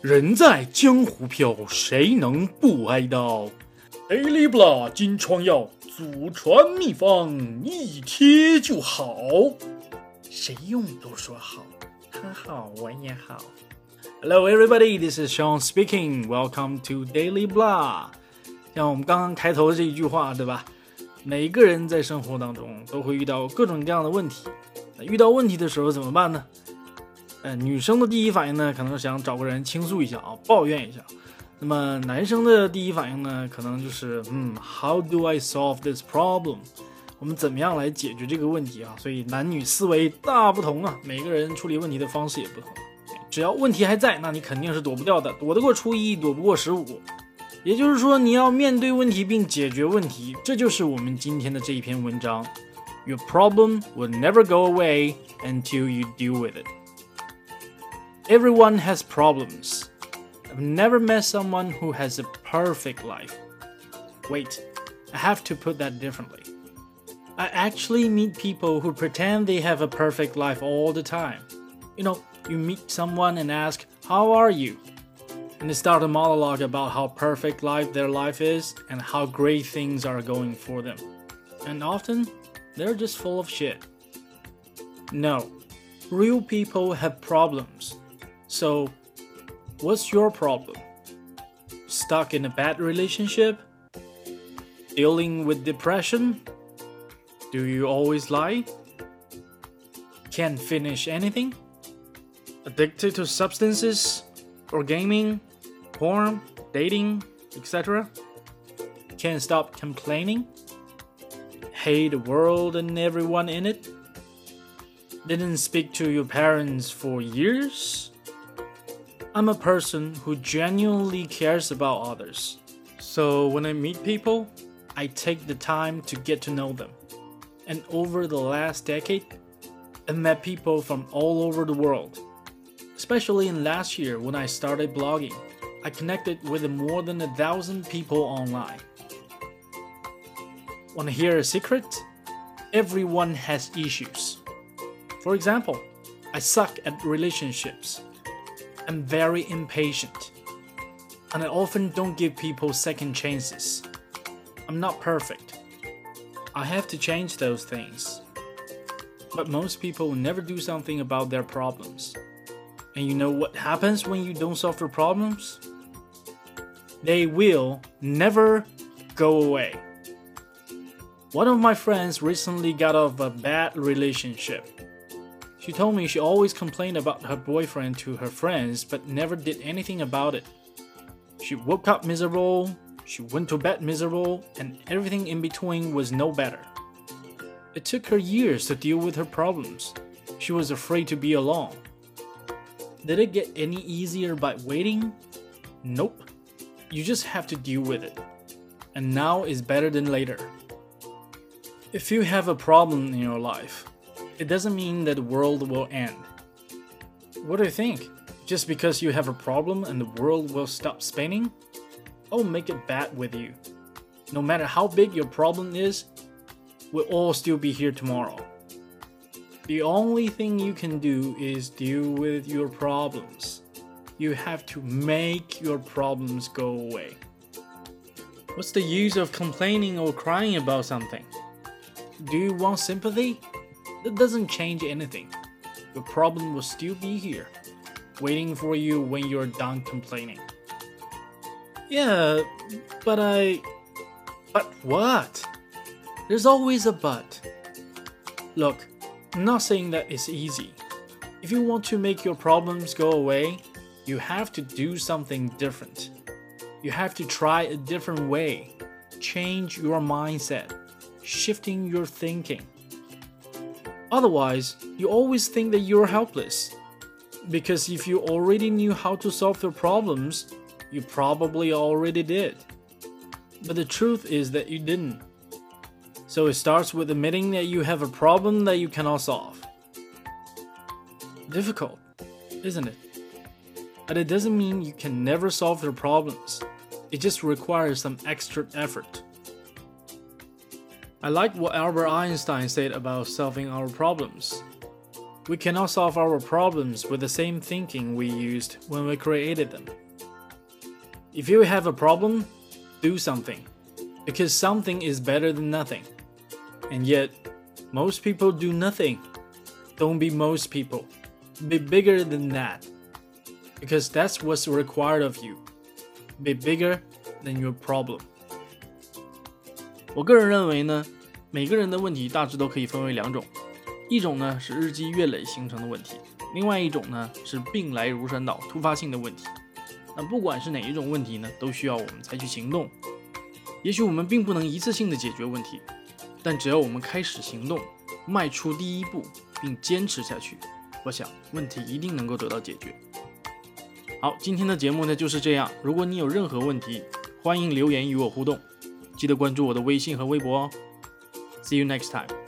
人在江湖飘，谁能不挨刀？Daily Blah 金疮药，祖传秘方，一贴就好。谁用都说好，他好我也好。Hello everybody, this is Sean speaking. Welcome to Daily Blah。像我们刚刚开头这一句话，对吧？每个人在生活当中都会遇到各种各样的问题。那遇到问题的时候怎么办呢？呃，女生的第一反应呢，可能想找个人倾诉一下啊，抱怨一下。那么男生的第一反应呢，可能就是嗯，How do I solve this problem？我们怎么样来解决这个问题啊？所以男女思维大不同啊，每个人处理问题的方式也不同。只要问题还在，那你肯定是躲不掉的，躲得过初一，躲不过十五。也就是说，你要面对问题并解决问题，这就是我们今天的这一篇文章。Your problem will never go away until you deal with it. Everyone has problems. I've never met someone who has a perfect life. Wait, I have to put that differently. I actually meet people who pretend they have a perfect life all the time. You know, you meet someone and ask, How are you? And they start a monologue about how perfect life their life is and how great things are going for them. And often, they're just full of shit. No, real people have problems. So, what's your problem? Stuck in a bad relationship? Dealing with depression? Do you always lie? Can't finish anything? Addicted to substances? Or gaming? Porn? Dating? Etc.? Can't stop complaining? Hate the world and everyone in it? Didn't speak to your parents for years? I'm a person who genuinely cares about others. So when I meet people, I take the time to get to know them. And over the last decade, I've met people from all over the world. Especially in last year when I started blogging, I connected with more than a thousand people online. Want to hear a secret? Everyone has issues. For example, I suck at relationships am very impatient, and I often don't give people second chances. I'm not perfect. I have to change those things. But most people never do something about their problems. And you know what happens when you don't solve your problems? They will never go away. One of my friends recently got out of a bad relationship she told me she always complained about her boyfriend to her friends but never did anything about it. She woke up miserable, she went to bed miserable, and everything in between was no better. It took her years to deal with her problems. She was afraid to be alone. Did it get any easier by waiting? Nope. You just have to deal with it. And now is better than later. If you have a problem in your life, it doesn't mean that the world will end. What do you think? Just because you have a problem and the world will stop spinning? I'll make it bad with you. No matter how big your problem is, we'll all still be here tomorrow. The only thing you can do is deal with your problems. You have to make your problems go away. What's the use of complaining or crying about something? Do you want sympathy? That doesn't change anything. The problem will still be here, waiting for you when you're done complaining. Yeah, but I. But what? There's always a but. Look, I'm not saying that it's easy. If you want to make your problems go away, you have to do something different. You have to try a different way, change your mindset, shifting your thinking. Otherwise, you always think that you're helpless. Because if you already knew how to solve your problems, you probably already did. But the truth is that you didn't. So it starts with admitting that you have a problem that you cannot solve. Difficult, isn't it? But it doesn't mean you can never solve your problems. It just requires some extra effort. I like what Albert Einstein said about solving our problems. We cannot solve our problems with the same thinking we used when we created them. If you have a problem, do something, because something is better than nothing. And yet, most people do nothing. Don't be most people. Be bigger than that. Because that's what's required of you. Be bigger than your problem. 我个人认为呢，每个人的问题大致都可以分为两种，一种呢是日积月累形成的问题，另外一种呢是病来如山倒、突发性的问题。那不管是哪一种问题呢，都需要我们采取行动。也许我们并不能一次性的解决问题，但只要我们开始行动，迈出第一步，并坚持下去，我想问题一定能够得到解决。好，今天的节目呢就是这样。如果你有任何问题，欢迎留言与我互动，记得关注我的微信和微博哦。See you next time.